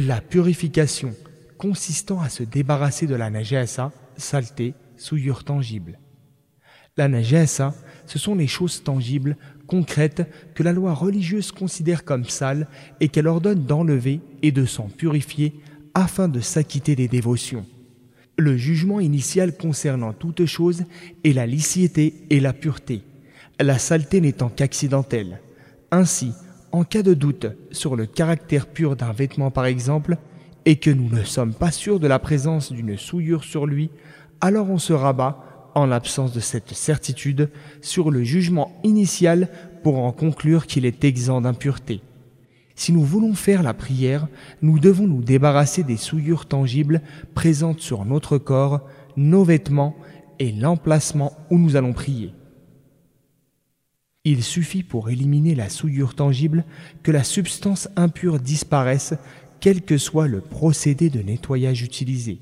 La purification consistant à se débarrasser de la najasa, saleté, souillure tangible. La najasa, ce sont les choses tangibles, concrètes, que la loi religieuse considère comme sales et qu'elle ordonne d'enlever et de s'en purifier afin de s'acquitter des dévotions. Le jugement initial concernant toute chose est la licité et la pureté, la saleté n'étant qu'accidentelle. Ainsi, en cas de doute sur le caractère pur d'un vêtement par exemple, et que nous ne sommes pas sûrs de la présence d'une souillure sur lui, alors on se rabat, en l'absence de cette certitude, sur le jugement initial pour en conclure qu'il est exempt d'impureté. Si nous voulons faire la prière, nous devons nous débarrasser des souillures tangibles présentes sur notre corps, nos vêtements et l'emplacement où nous allons prier. Il suffit pour éliminer la souillure tangible que la substance impure disparaisse, quel que soit le procédé de nettoyage utilisé.